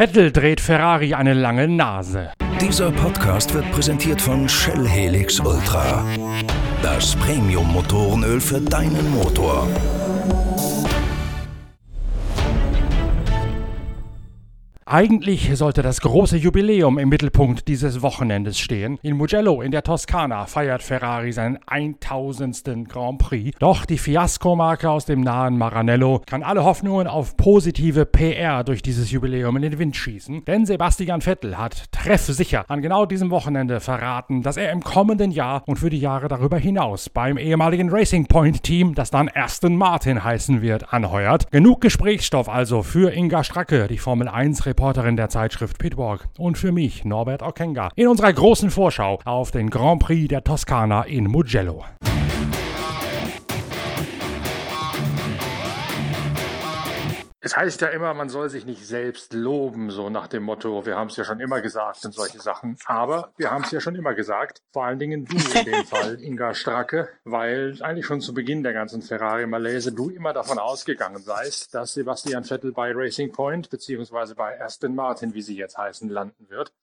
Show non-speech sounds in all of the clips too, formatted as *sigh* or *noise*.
Vettel dreht Ferrari eine lange Nase. Dieser Podcast wird präsentiert von Shell Helix Ultra. Das Premium-Motorenöl für deinen Motor. Eigentlich sollte das große Jubiläum im Mittelpunkt dieses Wochenendes stehen. In Mugello in der Toskana feiert Ferrari seinen 1000. Grand Prix. Doch die Fiasko-Marke aus dem nahen Maranello kann alle Hoffnungen auf positive PR durch dieses Jubiläum in den Wind schießen. Denn Sebastian Vettel hat treffsicher an genau diesem Wochenende verraten, dass er im kommenden Jahr und für die Jahre darüber hinaus beim ehemaligen Racing Point Team, das dann Aston Martin heißen wird, anheuert. Genug Gesprächsstoff also für Inga Stracke, die Formel 1 Reporterin der Zeitschrift Pitwalk und für mich, Norbert Okenga, in unserer großen Vorschau auf den Grand Prix der Toskana in Mugello. Es heißt ja immer, man soll sich nicht selbst loben, so nach dem Motto, wir haben es ja schon immer gesagt und solche Sachen. Aber wir haben es ja schon immer gesagt, vor allen Dingen du in dem *laughs* Fall, Inga Stracke, weil eigentlich schon zu Beginn der ganzen Ferrari-Malaise du immer davon ausgegangen seist, dass Sebastian Vettel bei Racing Point beziehungsweise bei Aston Martin, wie sie jetzt heißen, landen wird.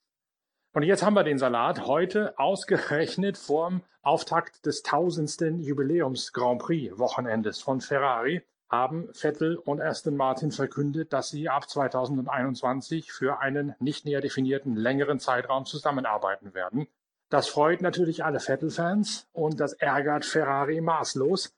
Und jetzt haben wir den Salat heute ausgerechnet vorm Auftakt des tausendsten Jubiläums Grand Prix Wochenendes von Ferrari haben Vettel und Aston Martin verkündet, dass sie ab 2021 für einen nicht näher definierten längeren Zeitraum zusammenarbeiten werden. Das freut natürlich alle Vettel-Fans und das ärgert Ferrari maßlos,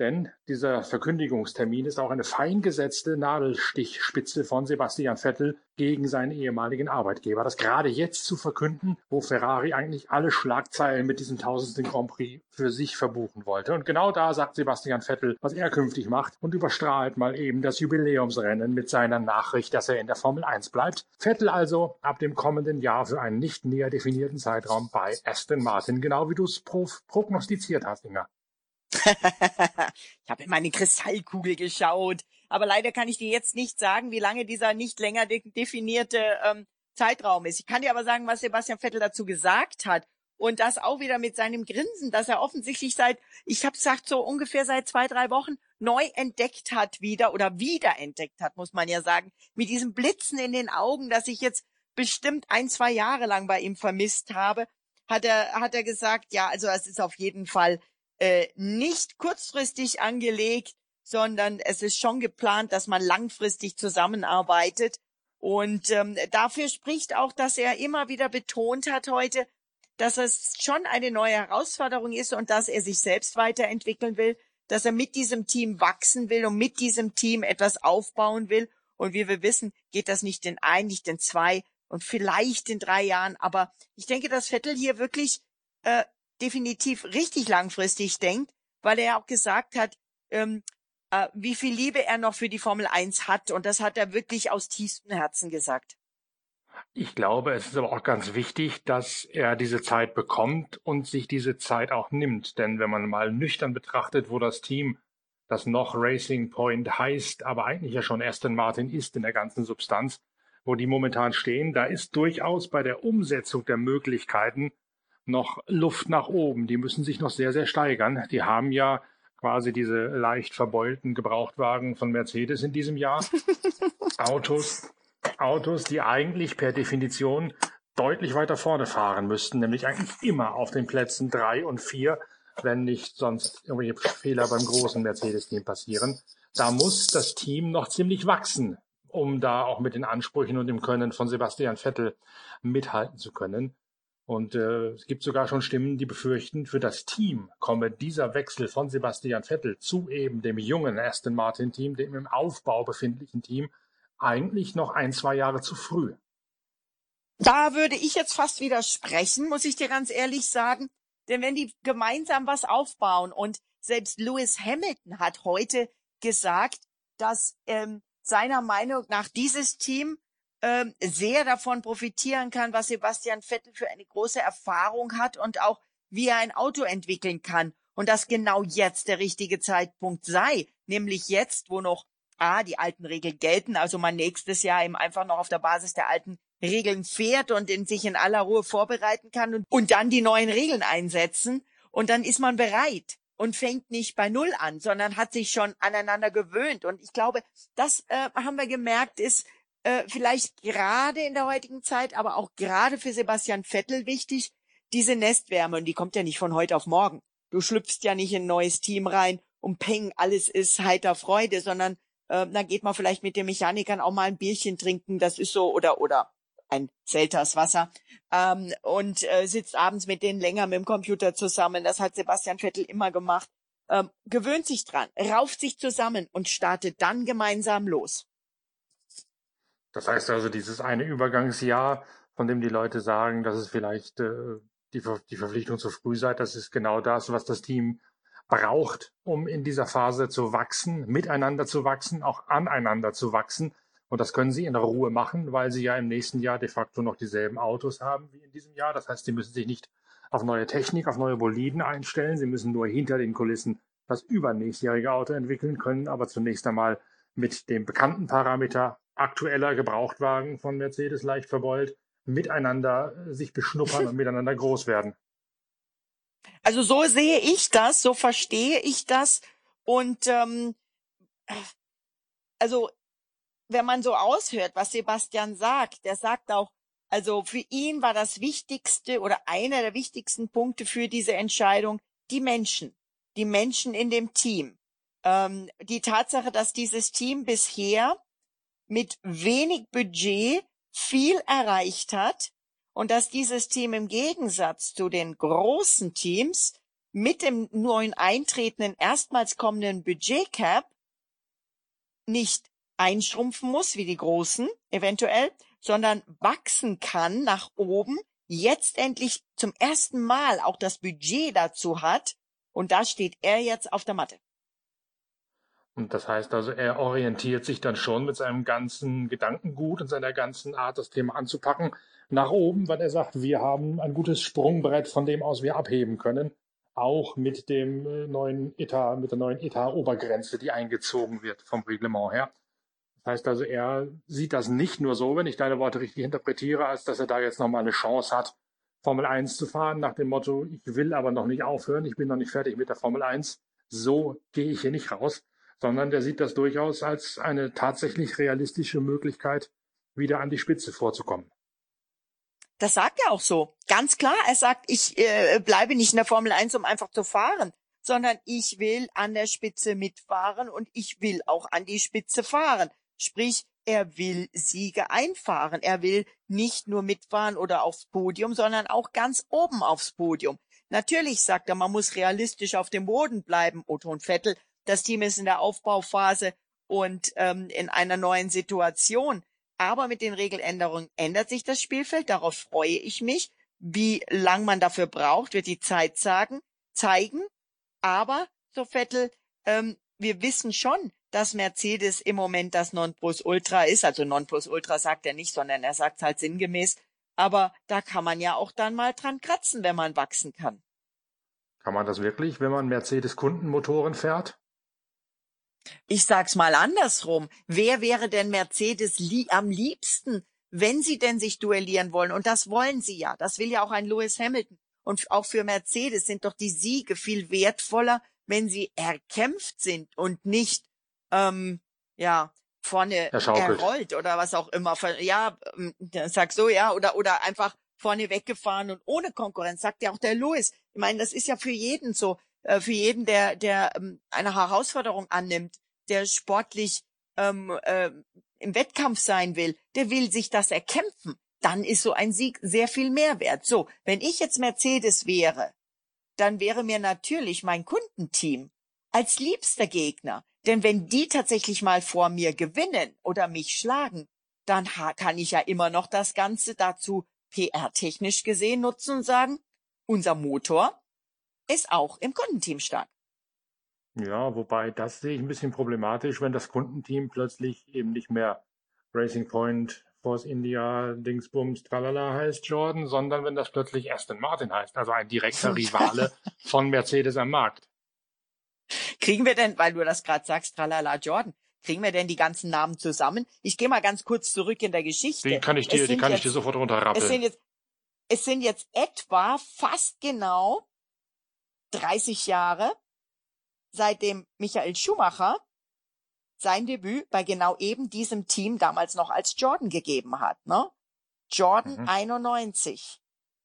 denn dieser Verkündigungstermin ist auch eine fein gesetzte Nadelstichspitze von Sebastian Vettel gegen seinen ehemaligen Arbeitgeber. Das gerade jetzt zu verkünden, wo Ferrari eigentlich alle Schlagzeilen mit diesem tausendsten Grand Prix für sich verbuchen wollte. Und genau da sagt Sebastian Vettel, was er künftig macht und überstrahlt mal eben das Jubiläumsrennen mit seiner Nachricht, dass er in der Formel 1 bleibt. Vettel also ab dem kommenden Jahr für einen nicht näher definierten Zeitraum bei Aston Martin, genau wie du es prognostiziert hast, Inga. Ich habe in meine Kristallkugel geschaut, aber leider kann ich dir jetzt nicht sagen, wie lange dieser nicht länger de definierte ähm, Zeitraum ist. Ich kann dir aber sagen, was Sebastian Vettel dazu gesagt hat. Und das auch wieder mit seinem Grinsen, dass er offensichtlich seit, ich habe gesagt, so ungefähr seit zwei, drei Wochen neu entdeckt hat wieder oder wiederentdeckt hat, muss man ja sagen. Mit diesem Blitzen in den Augen, dass ich jetzt bestimmt ein, zwei Jahre lang bei ihm vermisst habe, hat er, hat er gesagt, ja, also es ist auf jeden Fall äh, nicht kurzfristig angelegt, sondern es ist schon geplant, dass man langfristig zusammenarbeitet. Und ähm, dafür spricht auch, dass er immer wieder betont hat heute, dass es schon eine neue Herausforderung ist und dass er sich selbst weiterentwickeln will, dass er mit diesem Team wachsen will und mit diesem Team etwas aufbauen will. Und wie wir wissen, geht das nicht in ein, nicht in zwei und vielleicht in drei Jahren. Aber ich denke, dass Vettel hier wirklich äh, definitiv richtig langfristig denkt, weil er auch gesagt hat, ähm, äh, wie viel Liebe er noch für die Formel 1 hat. Und das hat er wirklich aus tiefstem Herzen gesagt. Ich glaube, es ist aber auch ganz wichtig, dass er diese Zeit bekommt und sich diese Zeit auch nimmt. Denn wenn man mal nüchtern betrachtet, wo das Team, das noch Racing Point heißt, aber eigentlich ja schon Aston Martin ist in der ganzen Substanz, wo die momentan stehen, da ist durchaus bei der Umsetzung der Möglichkeiten noch Luft nach oben. Die müssen sich noch sehr, sehr steigern. Die haben ja quasi diese leicht verbeulten Gebrauchtwagen von Mercedes in diesem Jahr. *laughs* Autos, Autos, die eigentlich per Definition deutlich weiter vorne fahren müssten, nämlich eigentlich immer auf den Plätzen drei und vier, wenn nicht sonst irgendwelche Fehler beim großen Mercedes-Team passieren. Da muss das Team noch ziemlich wachsen, um da auch mit den Ansprüchen und dem Können von Sebastian Vettel mithalten zu können. Und äh, es gibt sogar schon Stimmen, die befürchten, für das Team komme dieser Wechsel von Sebastian Vettel zu eben dem jungen Aston Martin Team, dem im Aufbau befindlichen Team, eigentlich noch ein, zwei Jahre zu früh. Da würde ich jetzt fast widersprechen, muss ich dir ganz ehrlich sagen. Denn wenn die gemeinsam was aufbauen und selbst Lewis Hamilton hat heute gesagt, dass ähm, seiner Meinung nach dieses Team ähm, sehr davon profitieren kann, was Sebastian Vettel für eine große Erfahrung hat und auch wie er ein Auto entwickeln kann. Und dass genau jetzt der richtige Zeitpunkt sei, nämlich jetzt, wo noch A, die alten Regeln gelten, also man nächstes Jahr eben einfach noch auf der Basis der alten Regeln fährt und in sich in aller Ruhe vorbereiten kann und, und dann die neuen Regeln einsetzen. Und dann ist man bereit und fängt nicht bei Null an, sondern hat sich schon aneinander gewöhnt. Und ich glaube, das äh, haben wir gemerkt, ist, äh, vielleicht gerade in der heutigen Zeit, aber auch gerade für Sebastian Vettel wichtig, diese Nestwärme. Und die kommt ja nicht von heute auf morgen. Du schlüpfst ja nicht in ein neues Team rein und peng, alles ist heiter Freude, sondern äh, dann geht man vielleicht mit den Mechanikern auch mal ein Bierchen trinken, das ist so, oder, oder ein Selters Wasser, ähm, und äh, sitzt abends mit denen länger mit dem Computer zusammen. Das hat Sebastian Vettel immer gemacht. Ähm, gewöhnt sich dran, rauft sich zusammen und startet dann gemeinsam los. Das heißt also, dieses eine Übergangsjahr, von dem die Leute sagen, dass es vielleicht äh, die, Ver die Verpflichtung zu früh sei, das ist genau das, was das Team braucht, um in dieser Phase zu wachsen, miteinander zu wachsen, auch aneinander zu wachsen. Und das können sie in Ruhe machen, weil sie ja im nächsten Jahr de facto noch dieselben Autos haben wie in diesem Jahr. Das heißt, sie müssen sich nicht auf neue Technik, auf neue Boliden einstellen. Sie müssen nur hinter den Kulissen das übernächstjährige Auto entwickeln können, aber zunächst einmal mit dem bekannten Parameter aktueller Gebrauchtwagen von Mercedes leicht verbeult miteinander sich beschnuppern und *laughs* miteinander groß werden. Also so sehe ich das, so verstehe ich das. Und ähm, also wenn man so aushört, was Sebastian sagt, der sagt auch, also für ihn war das Wichtigste oder einer der wichtigsten Punkte für diese Entscheidung die Menschen, die Menschen in dem Team. Ähm, die Tatsache, dass dieses Team bisher mit wenig Budget viel erreicht hat und dass dieses Team im Gegensatz zu den großen Teams mit dem neuen eintretenden, erstmals kommenden Budgetcap nicht einschrumpfen muss wie die großen eventuell, sondern wachsen kann nach oben, jetzt endlich zum ersten Mal auch das Budget dazu hat und da steht er jetzt auf der Matte. Und das heißt also, er orientiert sich dann schon mit seinem ganzen Gedankengut und seiner ganzen Art, das Thema anzupacken, nach oben, weil er sagt, wir haben ein gutes Sprungbrett, von dem aus wir abheben können, auch mit dem äh, neuen Etat, mit der neuen Etat-Obergrenze, die eingezogen wird vom Reglement her. Das heißt also, er sieht das nicht nur so, wenn ich deine Worte richtig interpretiere, als dass er da jetzt nochmal eine Chance hat, Formel 1 zu fahren, nach dem Motto, ich will aber noch nicht aufhören, ich bin noch nicht fertig mit der Formel 1, so gehe ich hier nicht raus, sondern der sieht das durchaus als eine tatsächlich realistische Möglichkeit, wieder an die Spitze vorzukommen. Das sagt er auch so. Ganz klar, er sagt, ich äh, bleibe nicht in der Formel 1, um einfach zu fahren, sondern ich will an der Spitze mitfahren und ich will auch an die Spitze fahren. Sprich, er will Siege einfahren. Er will nicht nur mitfahren oder aufs Podium, sondern auch ganz oben aufs Podium. Natürlich sagt er, man muss realistisch auf dem Boden bleiben, Otto und Vettel. Das Team ist in der Aufbauphase und ähm, in einer neuen Situation. Aber mit den Regeländerungen ändert sich das Spielfeld. Darauf freue ich mich. Wie lang man dafür braucht, wird die Zeit sagen, zeigen. Aber, so Vettel, ähm, wir wissen schon, dass Mercedes im Moment das Nonplusultra ist. Also Nonplusultra sagt er nicht, sondern er sagt halt sinngemäß. Aber da kann man ja auch dann mal dran kratzen, wenn man wachsen kann. Kann man das wirklich, wenn man Mercedes-Kundenmotoren fährt? Ich sag's mal andersrum. Wer wäre denn Mercedes li am liebsten, wenn sie denn sich duellieren wollen? Und das wollen sie ja. Das will ja auch ein Lewis Hamilton. Und auch für Mercedes sind doch die Siege viel wertvoller, wenn sie erkämpft sind und nicht, ähm, ja, vorne errollt oder was auch immer. Ja, ähm, sag so, ja, oder, oder einfach vorne weggefahren und ohne Konkurrenz, sagt ja auch der Lewis. Ich meine, das ist ja für jeden so. Äh, für jeden, der, der ähm, eine Herausforderung annimmt, der sportlich ähm, äh, im Wettkampf sein will, der will sich das erkämpfen, dann ist so ein Sieg sehr viel mehr wert. So, wenn ich jetzt Mercedes wäre, dann wäre mir natürlich mein Kundenteam als liebster Gegner. Denn wenn die tatsächlich mal vor mir gewinnen oder mich schlagen, dann kann ich ja immer noch das Ganze dazu PR-technisch gesehen nutzen und sagen, unser Motor ist auch im Kundenteam stark. Ja, wobei das sehe ich ein bisschen problematisch, wenn das Kundenteam plötzlich eben nicht mehr Racing Point, Force India, Dingsbums, Tralala heißt Jordan, sondern wenn das plötzlich Aston Martin heißt, also ein direkter *laughs* Rivale von Mercedes am Markt. Kriegen wir denn, weil du das gerade sagst, Tralala Jordan, kriegen wir denn die ganzen Namen zusammen? Ich gehe mal ganz kurz zurück in der Geschichte. Die kann ich dir, die kann jetzt, ich dir sofort runterrappeln. Es sind jetzt, es sind jetzt etwa fast genau 30 Jahre, seitdem Michael Schumacher sein Debüt bei genau eben diesem Team damals noch als Jordan gegeben hat. Ne? Jordan mhm. 91.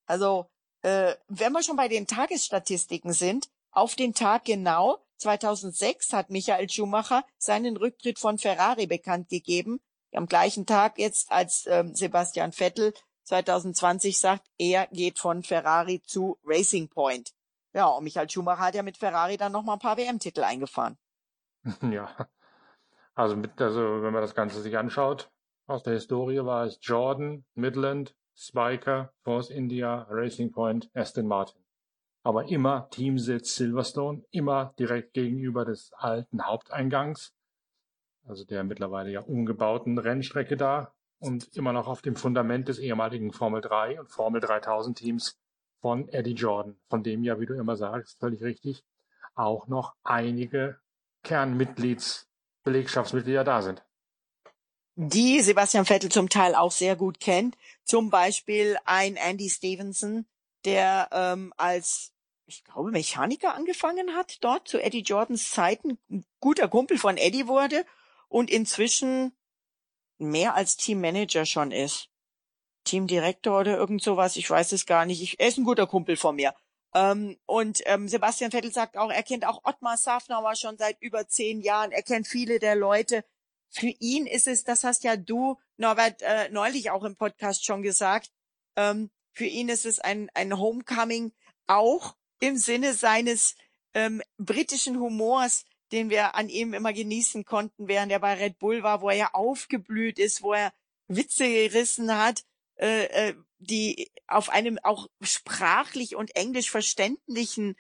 Also äh, wenn wir schon bei den Tagesstatistiken sind, auf den Tag genau 2006 hat Michael Schumacher seinen Rücktritt von Ferrari bekannt gegeben. Am gleichen Tag jetzt, als ähm, Sebastian Vettel 2020 sagt, er geht von Ferrari zu Racing Point. Ja, und Michael Schumacher hat ja mit Ferrari dann noch mal ein paar WM-Titel eingefahren. *laughs* Ja, also mit, also wenn man das Ganze sich anschaut, aus der Historie war es Jordan, Midland, Spiker, Force India, Racing Point, Aston Martin. Aber immer Teamsitz Silverstone, immer direkt gegenüber des alten Haupteingangs, also der mittlerweile ja umgebauten Rennstrecke da und immer noch auf dem Fundament des ehemaligen Formel 3 und Formel 3000 Teams von Eddie Jordan, von dem ja, wie du immer sagst, völlig richtig, auch noch einige Kernmitglieds, Belegschaftsmitglieder da sind. Die Sebastian Vettel zum Teil auch sehr gut kennt. Zum Beispiel ein Andy Stevenson, der ähm, als, ich glaube, Mechaniker angefangen hat, dort zu Eddie Jordans Zeiten, ein guter Kumpel von Eddie wurde und inzwischen mehr als Teammanager schon ist. Teamdirektor oder irgend sowas, ich weiß es gar nicht. Ich, er ist ein guter Kumpel von mir. Ähm, und ähm, Sebastian Vettel sagt auch, er kennt auch Ottmar Safnauer schon seit über zehn Jahren. Er kennt viele der Leute. Für ihn ist es, das hast ja du, Norbert, äh, neulich auch im Podcast schon gesagt, ähm, für ihn ist es ein, ein Homecoming, auch im Sinne seines ähm, britischen Humors, den wir an ihm immer genießen konnten, während er bei Red Bull war, wo er ja aufgeblüht ist, wo er Witze gerissen hat äh, äh, die auf einem auch sprachlich und englisch verständlichen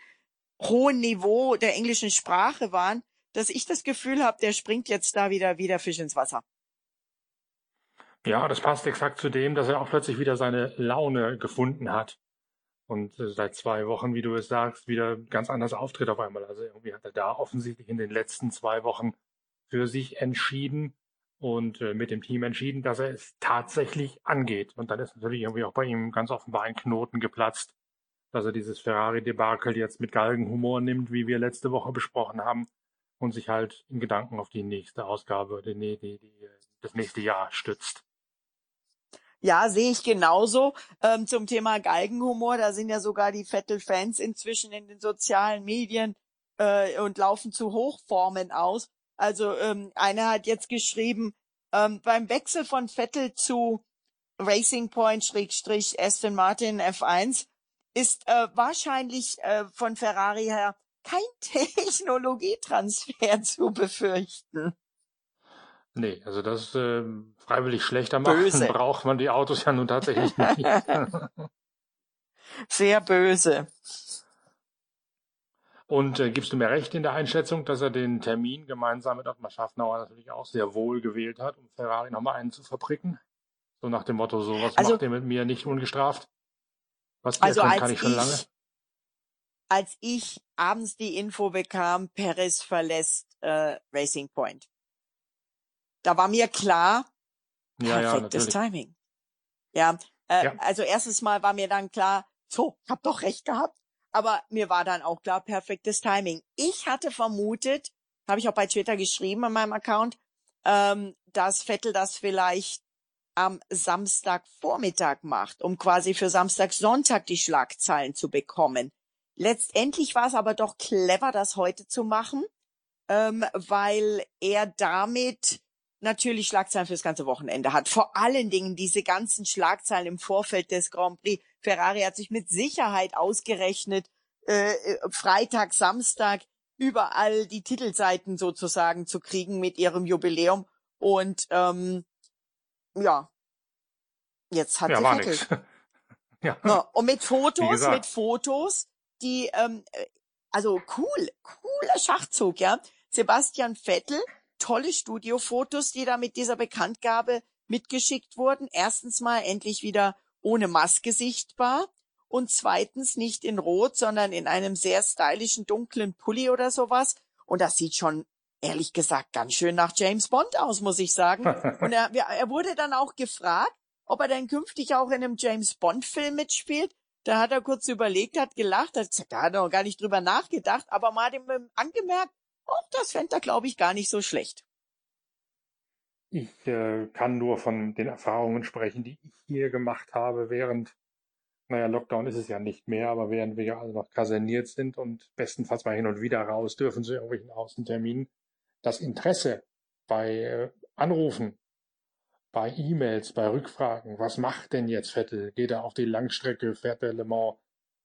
hohen Niveau der englischen Sprache waren, dass ich das Gefühl habe, der springt jetzt da wieder wieder Fisch ins Wasser. Ja, das passt exakt zu dem, dass er auch plötzlich wieder seine Laune gefunden hat und äh, seit zwei Wochen, wie du es sagst, wieder ganz anders auftritt auf einmal. Also irgendwie hat er da offensichtlich in den letzten zwei Wochen für sich entschieden, und äh, mit dem Team entschieden, dass er es tatsächlich angeht. Und dann ist natürlich irgendwie auch bei ihm ganz offenbar ein Knoten geplatzt, dass er dieses Ferrari-Debakel jetzt mit Galgenhumor nimmt, wie wir letzte Woche besprochen haben, und sich halt in Gedanken auf die nächste Ausgabe, die, die, die, das nächste Jahr stützt. Ja, sehe ich genauso. Ähm, zum Thema Galgenhumor, da sind ja sogar die Vettel-Fans inzwischen in den sozialen Medien äh, und laufen zu Hochformen aus. Also ähm, einer hat jetzt geschrieben, ähm, beim Wechsel von Vettel zu Racing Point Schrägstrich Aston Martin F1 ist äh, wahrscheinlich äh, von Ferrari her kein *laughs* Technologietransfer zu befürchten. Nee, also das äh, freiwillig schlechter machen böse. *laughs* braucht man die Autos ja nun tatsächlich nicht. *laughs* Sehr böse. Und äh, gibst du mir recht in der Einschätzung, dass er den Termin gemeinsam mit Ottmar Schaffnauer natürlich auch sehr wohl gewählt hat, um Ferrari nochmal einen zu verpricken? So nach dem Motto, so was also, macht ihr mit mir nicht ungestraft? Was also könnt, kann ich schon ich, lange? Als ich abends die Info bekam, Perez verlässt äh, Racing Point. Da war mir klar, ja, perfektes ja, Timing. Ja, äh, ja, also erstes Mal war mir dann klar, so, hab doch recht gehabt. Aber mir war dann auch klar, perfektes Timing. Ich hatte vermutet, habe ich auch bei Twitter geschrieben an meinem Account, ähm, dass Vettel das vielleicht am Samstagvormittag macht, um quasi für Samstag, Sonntag die Schlagzeilen zu bekommen. Letztendlich war es aber doch clever, das heute zu machen, ähm, weil er damit natürlich Schlagzeilen fürs ganze Wochenende hat. Vor allen Dingen diese ganzen Schlagzeilen im Vorfeld des Grand Prix. Ferrari hat sich mit Sicherheit ausgerechnet, äh, äh, Freitag, Samstag überall die Titelseiten sozusagen zu kriegen mit ihrem Jubiläum. Und ähm, ja, jetzt hat ja, sie Vettel. *laughs* ja. ja. Und mit Fotos, mit Fotos, die ähm, äh, also cool, cooler Schachzug, ja. Sebastian Vettel tolle Studiofotos, die da mit dieser Bekanntgabe mitgeschickt wurden. Erstens mal endlich wieder ohne Maske sichtbar und zweitens nicht in Rot, sondern in einem sehr stylischen dunklen Pulli oder sowas. Und das sieht schon ehrlich gesagt ganz schön nach James Bond aus, muss ich sagen. *laughs* Und er, er wurde dann auch gefragt, ob er denn künftig auch in einem James Bond Film mitspielt. Da hat er kurz überlegt, hat gelacht, hat gesagt, da hat er noch gar nicht drüber nachgedacht, aber mal hat ihm angemerkt, Oh, das fände er, glaube ich, gar nicht so schlecht. Ich äh, kann nur von den Erfahrungen sprechen, die ich hier gemacht habe, während, naja, Lockdown ist es ja nicht mehr, aber während wir ja alle noch kaserniert sind und bestenfalls mal hin und wieder raus dürfen zu irgendwelchen Außenterminen. Das Interesse bei äh, Anrufen, bei E-Mails, bei Rückfragen, was macht denn jetzt Vettel? Geht er auf die Langstrecke, fährt er Le Mans,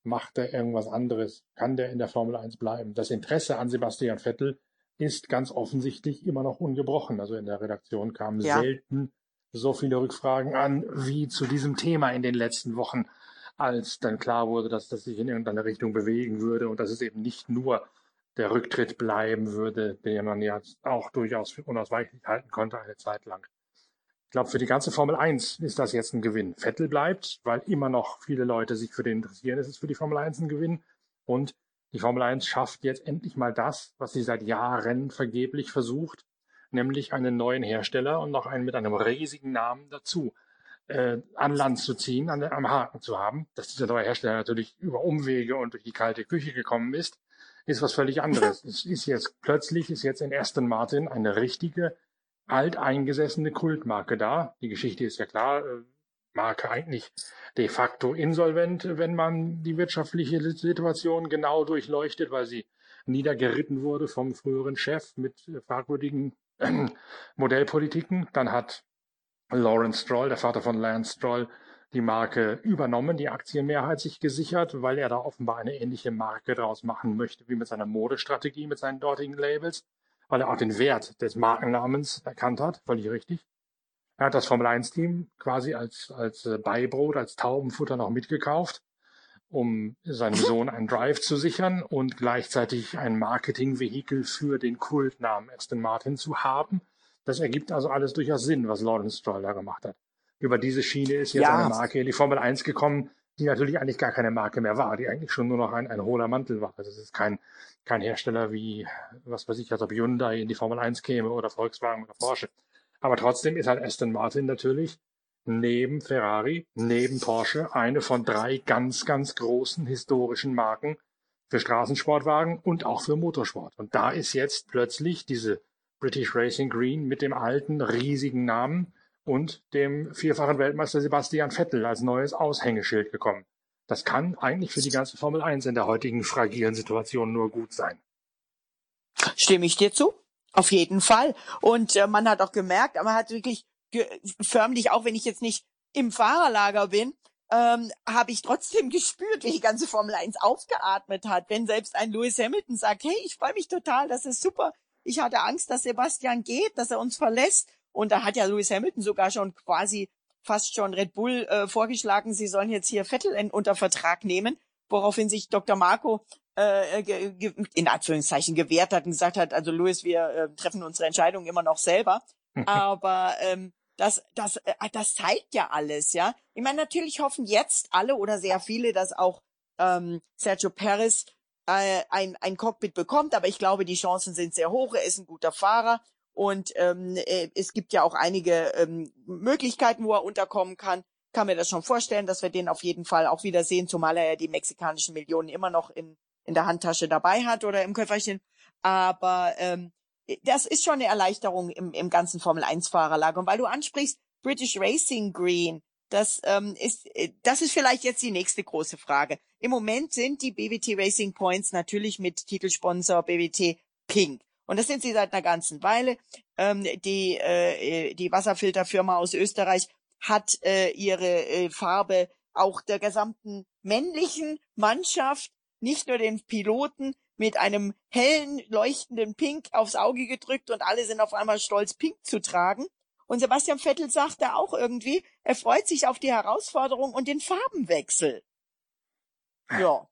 macht er irgendwas anderes? Kann der in der Formel 1 bleiben? Das Interesse an Sebastian Vettel ist ganz offensichtlich immer noch ungebrochen. Also in der Redaktion kamen ja. selten so viele Rückfragen an wie zu diesem Thema in den letzten Wochen, als dann klar wurde, dass das sich in irgendeine Richtung bewegen würde und dass es eben nicht nur der Rücktritt bleiben würde, den man ja auch durchaus für unausweichlich halten konnte eine Zeit lang. Ich glaube, für die ganze Formel 1 ist das jetzt ein Gewinn. Vettel bleibt, weil immer noch viele Leute sich für den interessieren. Es ist für die Formel 1 ein Gewinn. Und die Formel 1 schafft jetzt endlich mal das, was sie seit Jahren vergeblich versucht, nämlich einen neuen Hersteller und noch einen mit einem riesigen Namen dazu äh, an Land zu ziehen, an, am Haken zu haben. Dass dieser neue Hersteller natürlich über Umwege und durch die kalte Küche gekommen ist, ist was völlig anderes. *laughs* es ist jetzt plötzlich ist jetzt in Aston Martin eine richtige alteingesessene Kultmarke da. Die Geschichte ist ja klar, äh, Marke eigentlich de facto insolvent, wenn man die wirtschaftliche Situation genau durchleuchtet, weil sie niedergeritten wurde vom früheren Chef mit fragwürdigen *clears throat* Modellpolitiken. Dann hat Lawrence Stroll, der Vater von Lance Stroll, die Marke übernommen, die Aktienmehrheit sich gesichert, weil er da offenbar eine ähnliche Marke draus machen möchte wie mit seiner Modestrategie, mit seinen dortigen Labels, weil er auch den Wert des Markennamens erkannt hat, völlig richtig. Er hat das Formel 1 Team quasi als, als äh, Beibrot, als Taubenfutter noch mitgekauft, um seinem Sohn einen Drive zu sichern und gleichzeitig ein Marketingvehikel für den Kultnamen Aston Martin zu haben. Das ergibt also alles durchaus Sinn, was Lawrence Stroll da gemacht hat. Über diese Schiene ist jetzt ja. eine Marke in die Formel 1 gekommen, die natürlich eigentlich gar keine Marke mehr war, die eigentlich schon nur noch ein, ein hohler Mantel war. Also es ist kein, kein Hersteller wie, was weiß ich, als ob Hyundai in die Formel 1 käme oder Volkswagen oder Porsche. Aber trotzdem ist halt Aston Martin natürlich neben Ferrari, neben Porsche eine von drei ganz, ganz großen historischen Marken für Straßensportwagen und auch für Motorsport. Und da ist jetzt plötzlich diese British Racing Green mit dem alten, riesigen Namen und dem vierfachen Weltmeister Sebastian Vettel als neues Aushängeschild gekommen. Das kann eigentlich für die ganze Formel 1 in der heutigen fragilen Situation nur gut sein. Stimme ich dir zu? Auf jeden Fall. Und äh, man hat auch gemerkt, man hat wirklich ge förmlich, auch wenn ich jetzt nicht im Fahrerlager bin, ähm, habe ich trotzdem *laughs* gespürt, wie die ganze Formel 1 aufgeatmet hat. Wenn selbst ein Lewis Hamilton sagt, hey, ich freue mich total, das ist super. Ich hatte Angst, dass Sebastian geht, dass er uns verlässt. Und da hat ja Lewis Hamilton sogar schon quasi fast schon Red Bull äh, vorgeschlagen, sie sollen jetzt hier Vettel in, unter Vertrag nehmen, woraufhin sich Dr. Marco äh, in Anführungszeichen gewehrt hat und gesagt hat, also Louis, wir äh, treffen unsere Entscheidung immer noch selber. *laughs* Aber ähm, das, das, äh, das zeigt ja alles, ja. Ich meine, natürlich hoffen jetzt alle oder sehr viele, dass auch ähm, Sergio Perez äh, ein, ein Cockpit bekommt, aber ich glaube, die Chancen sind sehr hoch. Er ist ein guter Fahrer und ähm, äh, es gibt ja auch einige ähm, Möglichkeiten, wo er unterkommen kann. Kann mir das schon vorstellen, dass wir den auf jeden Fall auch wieder sehen, zumal er ja die mexikanischen Millionen immer noch in in der Handtasche dabei hat oder im Köfferchen. Aber ähm, das ist schon eine Erleichterung im, im ganzen Formel-1-Fahrerlager. Und weil du ansprichst, British Racing Green, das ähm, ist, äh, das ist vielleicht jetzt die nächste große Frage. Im Moment sind die BWT Racing Points natürlich mit Titelsponsor BWT Pink. Und das sind sie seit einer ganzen Weile. Ähm, die, äh, die Wasserfilterfirma aus Österreich hat äh, ihre äh, Farbe auch der gesamten männlichen Mannschaft nicht nur den Piloten mit einem hellen, leuchtenden Pink aufs Auge gedrückt und alle sind auf einmal stolz, Pink zu tragen. Und Sebastian Vettel sagte auch irgendwie, er freut sich auf die Herausforderung und den Farbenwechsel. Ja.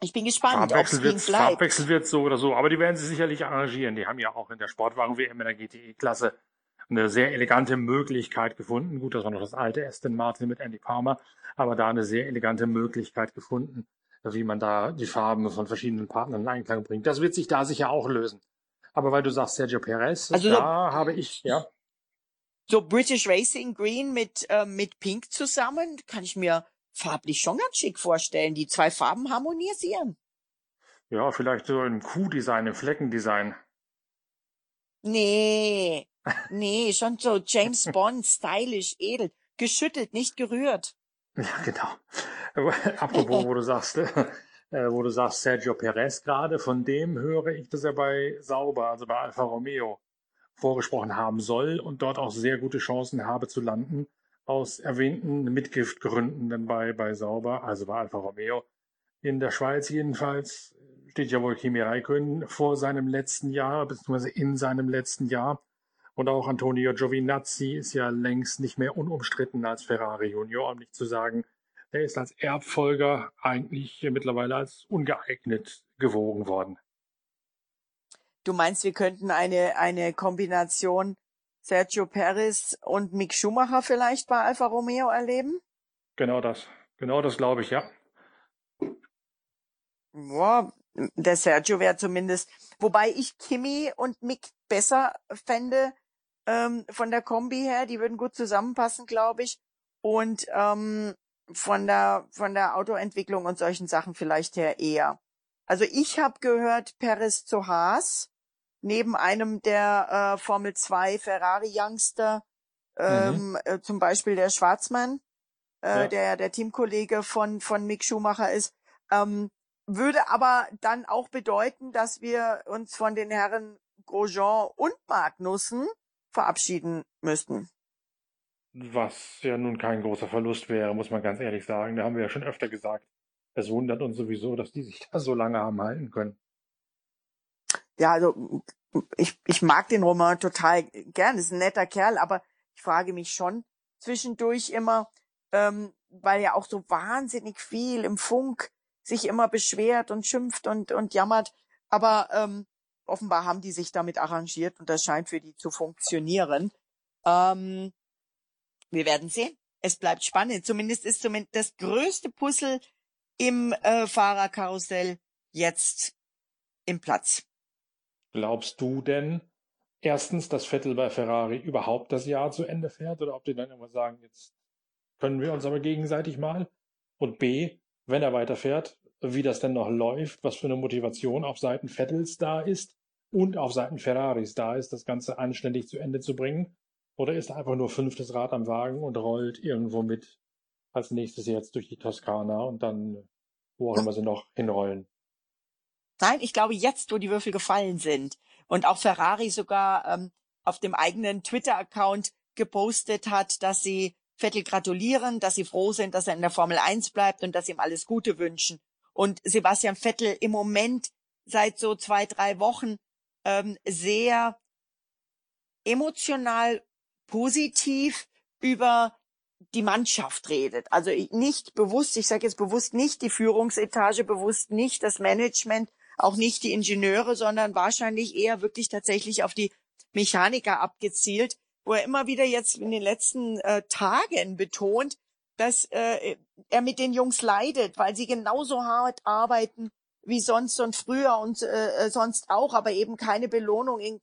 Ich bin gespannt, ob es bleibt. Farbwechsel wird so oder so, aber die werden sie sicherlich arrangieren. Die haben ja auch in der Sportwagen-WM in der GTE-Klasse eine sehr elegante Möglichkeit gefunden. Gut, das war noch das alte Aston Martin mit Andy Palmer, aber da eine sehr elegante Möglichkeit gefunden, wie man da die Farben von verschiedenen Partnern in Einklang bringt. Das wird sich da sicher auch lösen. Aber weil du sagst Sergio Perez, also da so, habe ich, ja. So British Racing Green mit, äh, mit Pink zusammen, kann ich mir farblich schon ganz schick vorstellen. Die zwei Farben harmonisieren. Ja, vielleicht so im Q-Design, im Fleckendesign. Nee, nee, schon so James Bond, stylisch, edel, geschüttelt, nicht gerührt. Ja, genau. *laughs* Apropos, wo du sagst, äh, wo du sagst Sergio Perez gerade, von dem höre ich, dass er bei Sauber, also bei Alfa Romeo, vorgesprochen haben soll und dort auch sehr gute Chancen habe zu landen, aus erwähnten Mitgiftgründen dann bei, bei Sauber, also bei Alfa Romeo. In der Schweiz jedenfalls steht ja wohl Kimi Räikkönen vor seinem letzten Jahr, beziehungsweise in seinem letzten Jahr. Und auch Antonio Giovinazzi ist ja längst nicht mehr unumstritten als Ferrari Junior, um nicht zu sagen, er ist als Erbfolger eigentlich mittlerweile als ungeeignet gewogen worden. Du meinst, wir könnten eine, eine Kombination Sergio Perez und Mick Schumacher vielleicht bei Alfa Romeo erleben? Genau das. Genau das glaube ich, ja. Boah, der Sergio wäre zumindest, wobei ich Kimi und Mick besser fände ähm, von der Kombi her, die würden gut zusammenpassen, glaube ich. Und ähm, von der von der Autoentwicklung und solchen Sachen vielleicht her eher. Also ich habe gehört, Perez zu Haas, neben einem der äh, Formel 2 Ferrari Youngster, ähm, mhm. äh, zum Beispiel der Schwarzmann, äh, ja. der der Teamkollege von von Mick Schumacher ist, ähm, würde aber dann auch bedeuten, dass wir uns von den Herren Grosjean und Magnussen verabschieden müssten. Was ja nun kein großer Verlust wäre, muss man ganz ehrlich sagen. Da haben wir ja schon öfter gesagt. Es wundert uns sowieso, dass die sich da so lange haben halten können. Ja, also ich, ich mag den Roman total gern, ist ein netter Kerl, aber ich frage mich schon zwischendurch immer, ähm, weil ja auch so wahnsinnig viel im Funk sich immer beschwert und schimpft und, und jammert. Aber ähm, offenbar haben die sich damit arrangiert und das scheint für die zu funktionieren. Ähm, wir werden sehen. Es bleibt spannend. Zumindest ist zumindest das größte Puzzle im äh, Fahrerkarussell jetzt im Platz. Glaubst du denn, erstens, dass Vettel bei Ferrari überhaupt das Jahr zu Ende fährt oder ob die dann immer sagen, jetzt können wir uns aber gegenseitig mal? Und B, wenn er weiterfährt, wie das denn noch läuft, was für eine Motivation auf Seiten Vettels da ist und auf Seiten Ferraris da ist, das Ganze anständig zu Ende zu bringen? Oder ist er einfach nur fünftes Rad am Wagen und rollt irgendwo mit als nächstes jetzt durch die Toskana und dann wo auch immer sie noch hinrollen? Nein, ich glaube jetzt, wo die Würfel gefallen sind und auch Ferrari sogar ähm, auf dem eigenen Twitter-Account gepostet hat, dass sie Vettel gratulieren, dass sie froh sind, dass er in der Formel 1 bleibt und dass sie ihm alles Gute wünschen. Und Sebastian Vettel im Moment seit so zwei, drei Wochen ähm, sehr emotional positiv über die Mannschaft redet. Also nicht bewusst, ich sage jetzt bewusst nicht die Führungsetage, bewusst nicht das Management, auch nicht die Ingenieure, sondern wahrscheinlich eher wirklich tatsächlich auf die Mechaniker abgezielt, wo er immer wieder jetzt in den letzten äh, Tagen betont, dass äh, er mit den Jungs leidet, weil sie genauso hart arbeiten wie sonst und früher und äh, sonst auch, aber eben keine Belohnung in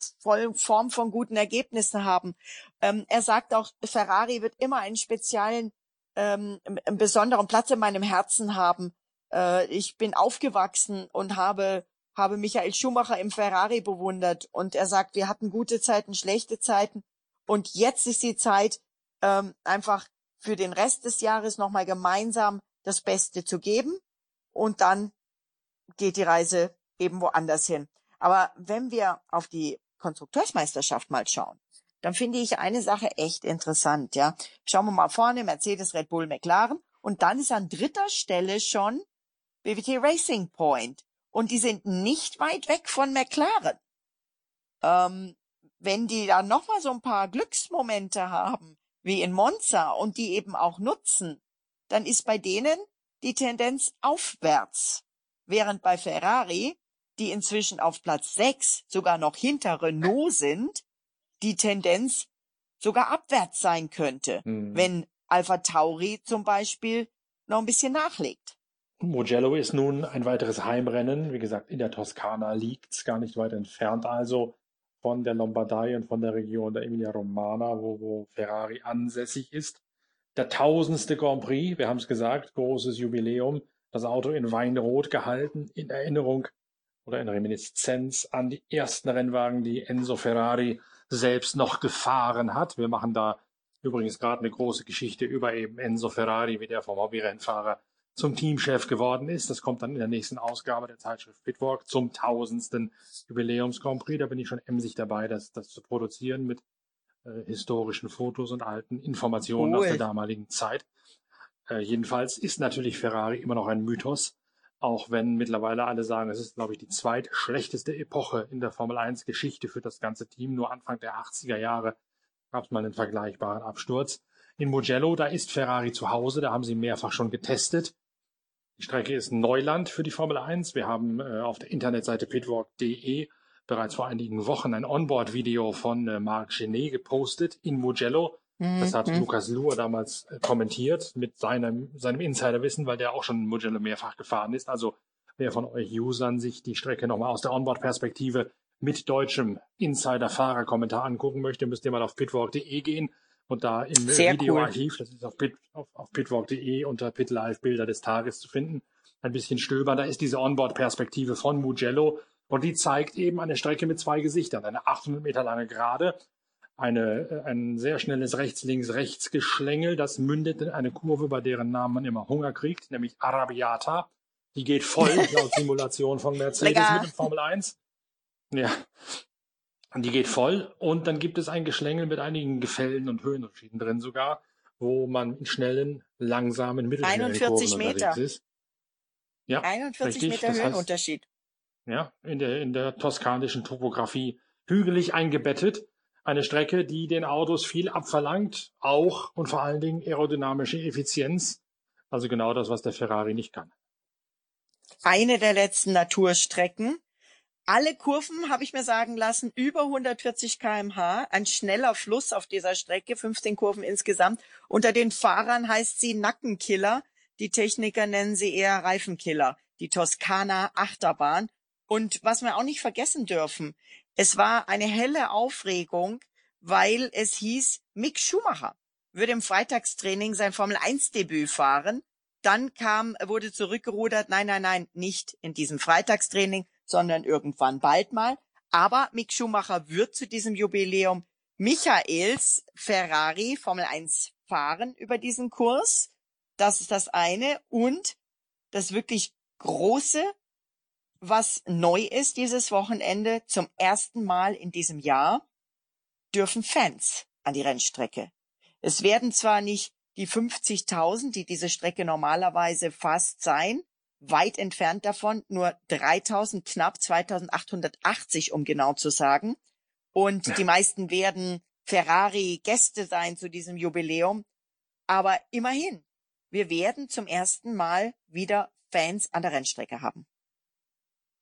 Form von guten Ergebnissen haben. Ähm, er sagt auch, Ferrari wird immer einen speziellen, ähm, einen besonderen Platz in meinem Herzen haben. Äh, ich bin aufgewachsen und habe habe Michael Schumacher im Ferrari bewundert und er sagt, wir hatten gute Zeiten, schlechte Zeiten und jetzt ist die Zeit, ähm, einfach für den Rest des Jahres nochmal gemeinsam das Beste zu geben und dann geht die Reise eben woanders hin. Aber wenn wir auf die Konstrukteursmeisterschaft mal schauen, dann finde ich eine Sache echt interessant, ja. Schauen wir mal vorne, Mercedes, Red Bull, McLaren und dann ist an dritter Stelle schon BWT Racing Point und die sind nicht weit weg von McLaren. Ähm, wenn die da noch mal so ein paar Glücksmomente haben, wie in Monza, und die eben auch nutzen, dann ist bei denen die Tendenz aufwärts. Während bei Ferrari, die inzwischen auf Platz 6 sogar noch hinter Renault sind, die Tendenz sogar abwärts sein könnte, mhm. wenn Alpha Tauri zum Beispiel noch ein bisschen nachlegt. Mugello ist nun ein weiteres Heimrennen. Wie gesagt, in der Toskana liegt's gar nicht weit entfernt. Also von der Lombardei und von der Region der Emilia-Romagna, wo, wo Ferrari ansässig ist. Der tausendste Grand Prix, wir haben es gesagt, großes Jubiläum, das Auto in Weinrot gehalten, in Erinnerung oder in Reminiszenz an die ersten Rennwagen, die Enzo Ferrari selbst noch gefahren hat. Wir machen da übrigens gerade eine große Geschichte über eben Enzo Ferrari, wie der vom Hobbyrennfahrer zum Teamchef geworden ist. Das kommt dann in der nächsten Ausgabe der Zeitschrift Pitwalk zum tausendsten Jubiläums Grand Prix. Da bin ich schon emsig dabei, das, das zu produzieren mit äh, historischen Fotos und alten Informationen cool. aus der damaligen Zeit. Äh, jedenfalls ist natürlich Ferrari immer noch ein Mythos, auch wenn mittlerweile alle sagen, es ist, glaube ich, die zweitschlechteste Epoche in der Formel 1 Geschichte für das ganze Team. Nur Anfang der 80er Jahre gab es mal einen vergleichbaren Absturz. In Mugello, da ist Ferrari zu Hause, da haben sie mehrfach schon getestet. Die Strecke ist Neuland für die Formel 1. Wir haben äh, auf der Internetseite pitwalk.de bereits vor einigen Wochen ein Onboard-Video von äh, Marc Genet gepostet in Mugello. Mhm. Das hat mhm. Lukas Luhr damals äh, kommentiert mit seinem, seinem Insiderwissen, weil der auch schon in Mugello mehrfach gefahren ist. Also wer von euch Usern sich die Strecke nochmal aus der Onboard-Perspektive mit deutschem Insider-Fahrer-Kommentar angucken möchte, müsst ihr mal auf pitwalk.de gehen und da im Videoarchiv, cool. das ist auf, Pit, auf, auf pitwalk.de unter PitLive Bilder des Tages zu finden, ein bisschen stöbern. Da ist diese Onboard-Perspektive von Mugello und die zeigt eben eine Strecke mit zwei Gesichtern. Eine 800 Meter lange Gerade, eine, äh, ein sehr schnelles Rechts-Links-Rechts-Geschlängel, das mündet in eine Kurve, bei deren Namen man immer Hunger kriegt, nämlich Arabiata. Die geht voll *laughs* laut Simulation von Mercedes Lecker. mit dem Formel 1. Ja. Und die geht voll. Und dann gibt es ein Geschlängel mit einigen Gefällen und Höhenunterschieden drin sogar, wo man in schnellen, langsamen, mittelschnellen 41 Kurven Meter. ist. Ja, 41 richtig. Meter Höhenunterschied. Heißt, ja, in der, in der toskanischen Topografie hügelig eingebettet. Eine Strecke, die den Autos viel abverlangt, auch und vor allen Dingen aerodynamische Effizienz. Also genau das, was der Ferrari nicht kann. Eine der letzten Naturstrecken. Alle Kurven, habe ich mir sagen lassen, über 140 kmh. Ein schneller Fluss auf dieser Strecke, 15 Kurven insgesamt. Unter den Fahrern heißt sie Nackenkiller. Die Techniker nennen sie eher Reifenkiller. Die Toskana Achterbahn. Und was wir auch nicht vergessen dürfen, es war eine helle Aufregung, weil es hieß, Mick Schumacher würde im Freitagstraining sein Formel 1 Debüt fahren. Dann kam, wurde zurückgerudert, nein, nein, nein, nicht in diesem Freitagstraining, sondern irgendwann bald mal. Aber Mick Schumacher wird zu diesem Jubiläum Michaels Ferrari Formel 1 fahren über diesen Kurs. Das ist das eine. Und das wirklich große was neu ist dieses Wochenende, zum ersten Mal in diesem Jahr, dürfen Fans an die Rennstrecke. Es werden zwar nicht die 50.000, die diese Strecke normalerweise fast sein, weit entfernt davon, nur 3.000, knapp 2.880, um genau zu sagen. Und ja. die *laughs* meisten werden Ferrari-Gäste sein zu diesem Jubiläum. Aber immerhin, wir werden zum ersten Mal wieder Fans an der Rennstrecke haben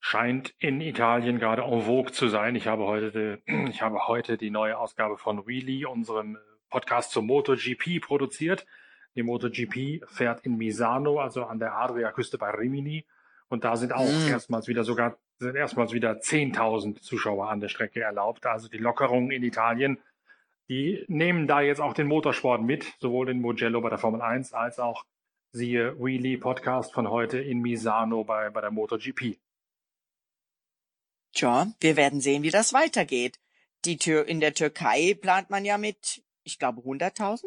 scheint in Italien gerade en vogue zu sein. Ich habe heute, ich habe heute die neue Ausgabe von Wheelie, unserem Podcast zur MotoGP, produziert. Die MotoGP fährt in Misano, also an der Adria-Küste bei Rimini. Und da sind auch mm. erstmals wieder sogar, sind erstmals wieder 10.000 Zuschauer an der Strecke erlaubt. Also die Lockerungen in Italien, die nehmen da jetzt auch den Motorsport mit, sowohl in Mugello bei der Formel 1 als auch siehe Wheelie Podcast von heute in Misano bei, bei der MotoGP. Tja, wir werden sehen, wie das weitergeht. Die Tür in der Türkei plant man ja mit, ich glaube, 100.000.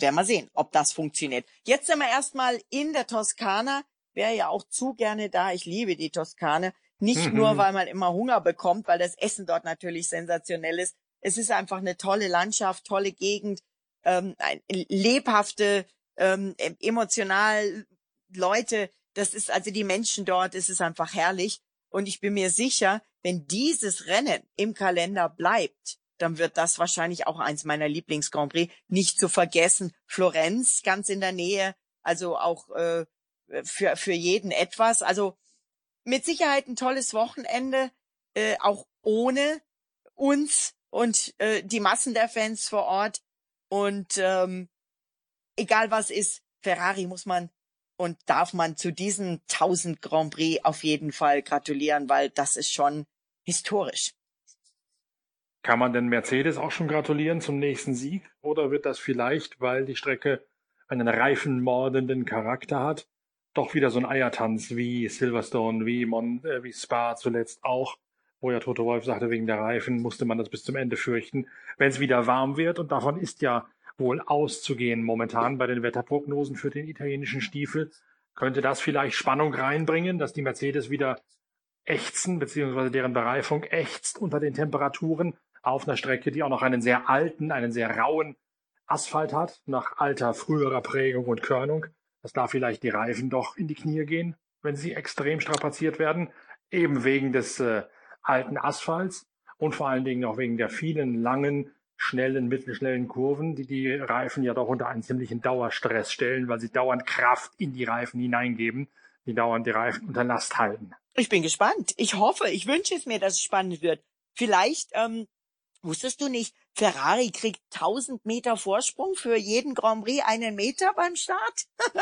Werden wir sehen, ob das funktioniert. Jetzt sind wir erstmal in der Toskana. Wäre ja auch zu gerne da. Ich liebe die Toskana. Nicht mhm. nur, weil man immer Hunger bekommt, weil das Essen dort natürlich sensationell ist. Es ist einfach eine tolle Landschaft, tolle Gegend, ähm, lebhafte, ähm, emotional Leute. Das ist also die Menschen dort. Es ist einfach herrlich. Und ich bin mir sicher, wenn dieses Rennen im Kalender bleibt, dann wird das wahrscheinlich auch eins meiner Lieblings-Grand Prix. Nicht zu vergessen, Florenz ganz in der Nähe, also auch äh, für, für jeden etwas. Also mit Sicherheit ein tolles Wochenende, äh, auch ohne uns und äh, die Massen der Fans vor Ort. Und ähm, egal was ist, Ferrari muss man und darf man zu diesem 1000 Grand Prix auf jeden Fall gratulieren, weil das ist schon historisch. Kann man denn Mercedes auch schon gratulieren zum nächsten Sieg? Oder wird das vielleicht, weil die Strecke einen reifenmordenden Charakter hat, doch wieder so ein Eiertanz wie Silverstone, wie, Mon äh, wie Spa zuletzt auch, wo ja Toto Wolf sagte, wegen der Reifen musste man das bis zum Ende fürchten. Wenn es wieder warm wird, und davon ist ja wohl auszugehen momentan bei den Wetterprognosen für den italienischen Stiefel, könnte das vielleicht Spannung reinbringen, dass die Mercedes wieder ächzen, beziehungsweise deren Bereifung ächzt unter den Temperaturen auf einer Strecke, die auch noch einen sehr alten, einen sehr rauen Asphalt hat, nach alter, früherer Prägung und Körnung, dass da vielleicht die Reifen doch in die Knie gehen, wenn sie extrem strapaziert werden, eben wegen des äh, alten Asphalts und vor allen Dingen auch wegen der vielen langen, schnellen, mittelschnellen Kurven, die die Reifen ja doch unter einen ziemlichen Dauerstress stellen, weil sie dauernd Kraft in die Reifen hineingeben, die dauernd die Reifen unter Last halten. Ich bin gespannt. Ich hoffe, ich wünsche es mir, dass es spannend wird. Vielleicht, ähm, wusstest du nicht, Ferrari kriegt 1000 Meter Vorsprung für jeden Grand Prix einen Meter beim Start? *laughs*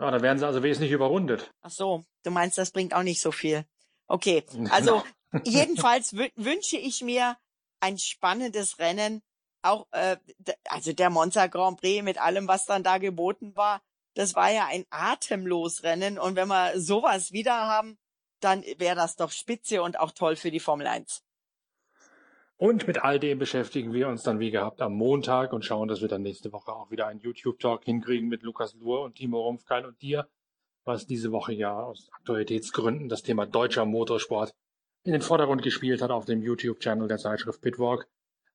ja, da werden sie also wesentlich überrundet. Ach so, du meinst, das bringt auch nicht so viel. Okay, *laughs* also jedenfalls wünsche ich mir ein spannendes Rennen. Auch äh, also der Monza Grand Prix mit allem, was dann da geboten war, das war ja ein atemlos Rennen. Und wenn wir sowas wieder haben, dann wäre das doch spitze und auch toll für die Formel 1. Und mit all dem beschäftigen wir uns dann wie gehabt am Montag und schauen, dass wir dann nächste Woche auch wieder einen YouTube-Talk hinkriegen mit Lukas Luhr und Timo Rumpfkeil und dir, was diese Woche ja aus Aktualitätsgründen das Thema deutscher Motorsport in den Vordergrund gespielt hat auf dem YouTube-Channel der Zeitschrift Pitwalk.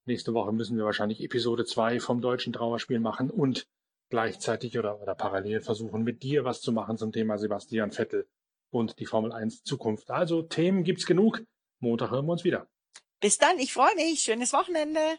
Nächste Woche müssen wir wahrscheinlich Episode 2 vom deutschen Trauerspiel machen und gleichzeitig oder, oder parallel versuchen, mit dir was zu machen zum Thema Sebastian Vettel und die Formel 1 Zukunft. Also Themen gibt's genug. Montag hören wir uns wieder. Bis dann, ich freue mich. Schönes Wochenende.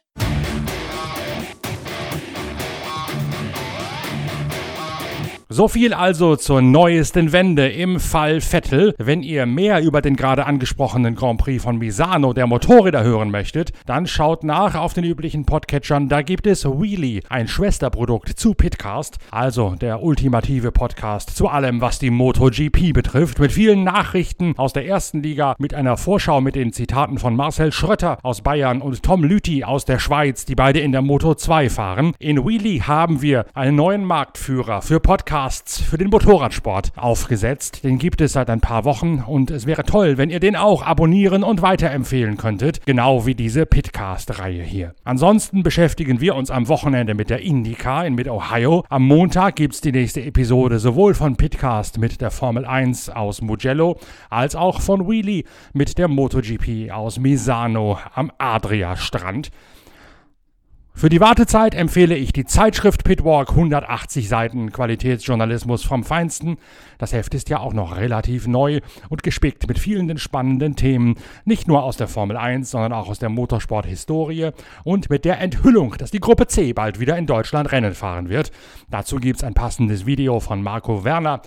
So viel also zur neuesten Wende im Fall Vettel. Wenn ihr mehr über den gerade angesprochenen Grand Prix von Misano der Motorräder hören möchtet, dann schaut nach auf den üblichen Podcatchern. Da gibt es Wheelie, ein Schwesterprodukt zu Pitcast, also der ultimative Podcast zu allem, was die MotoGP betrifft, mit vielen Nachrichten aus der ersten Liga, mit einer Vorschau mit den Zitaten von Marcel Schrötter aus Bayern und Tom Lüthi aus der Schweiz, die beide in der Moto 2 fahren. In Wheelie haben wir einen neuen Marktführer für Podcasts Podcasts für den Motorradsport aufgesetzt. Den gibt es seit ein paar Wochen und es wäre toll, wenn ihr den auch abonnieren und weiterempfehlen könntet, genau wie diese Pitcast-Reihe hier. Ansonsten beschäftigen wir uns am Wochenende mit der IndyCar in Mid-Ohio. Am Montag gibt es die nächste Episode sowohl von Pitcast mit der Formel 1 aus Mugello als auch von Wheelie mit der MotoGP aus Misano am Adria-Strand. Für die Wartezeit empfehle ich die Zeitschrift Pitwalk 180 Seiten Qualitätsjournalismus vom Feinsten. Das Heft ist ja auch noch relativ neu und gespickt mit vielen spannenden Themen, nicht nur aus der Formel 1, sondern auch aus der Motorsport-Historie und mit der Enthüllung, dass die Gruppe C bald wieder in Deutschland Rennen fahren wird. Dazu gibt's ein passendes Video von Marco Werner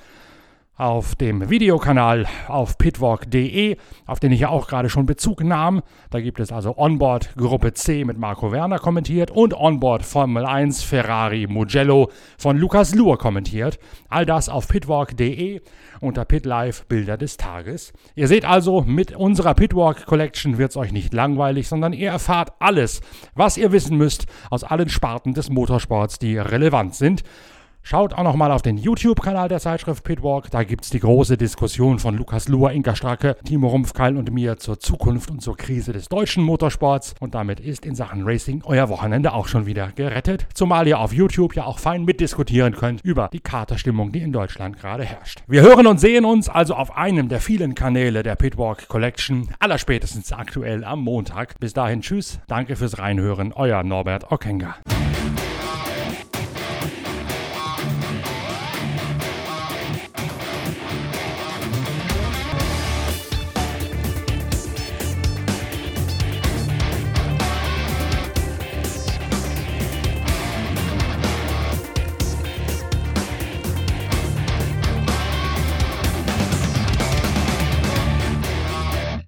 auf dem Videokanal auf pitwalk.de, auf den ich ja auch gerade schon Bezug nahm. Da gibt es also Onboard Gruppe C mit Marco Werner kommentiert und Onboard Formel 1 Ferrari Mugello von Lukas Luhr kommentiert. All das auf pitwalk.de unter PitLife Bilder des Tages. Ihr seht also, mit unserer Pitwalk Collection wird es euch nicht langweilig, sondern ihr erfahrt alles, was ihr wissen müsst aus allen Sparten des Motorsports, die relevant sind. Schaut auch nochmal auf den YouTube-Kanal der Zeitschrift Pitwalk. Da gibt es die große Diskussion von Lukas Luhr, Inka Stracke, Timo Rumpfkeil und mir zur Zukunft und zur Krise des deutschen Motorsports. Und damit ist in Sachen Racing euer Wochenende auch schon wieder gerettet. Zumal ihr auf YouTube ja auch fein mitdiskutieren könnt über die Katerstimmung, die in Deutschland gerade herrscht. Wir hören und sehen uns also auf einem der vielen Kanäle der Pitwalk Collection, allerspätestens aktuell am Montag. Bis dahin, tschüss, danke fürs Reinhören, euer Norbert Okenga.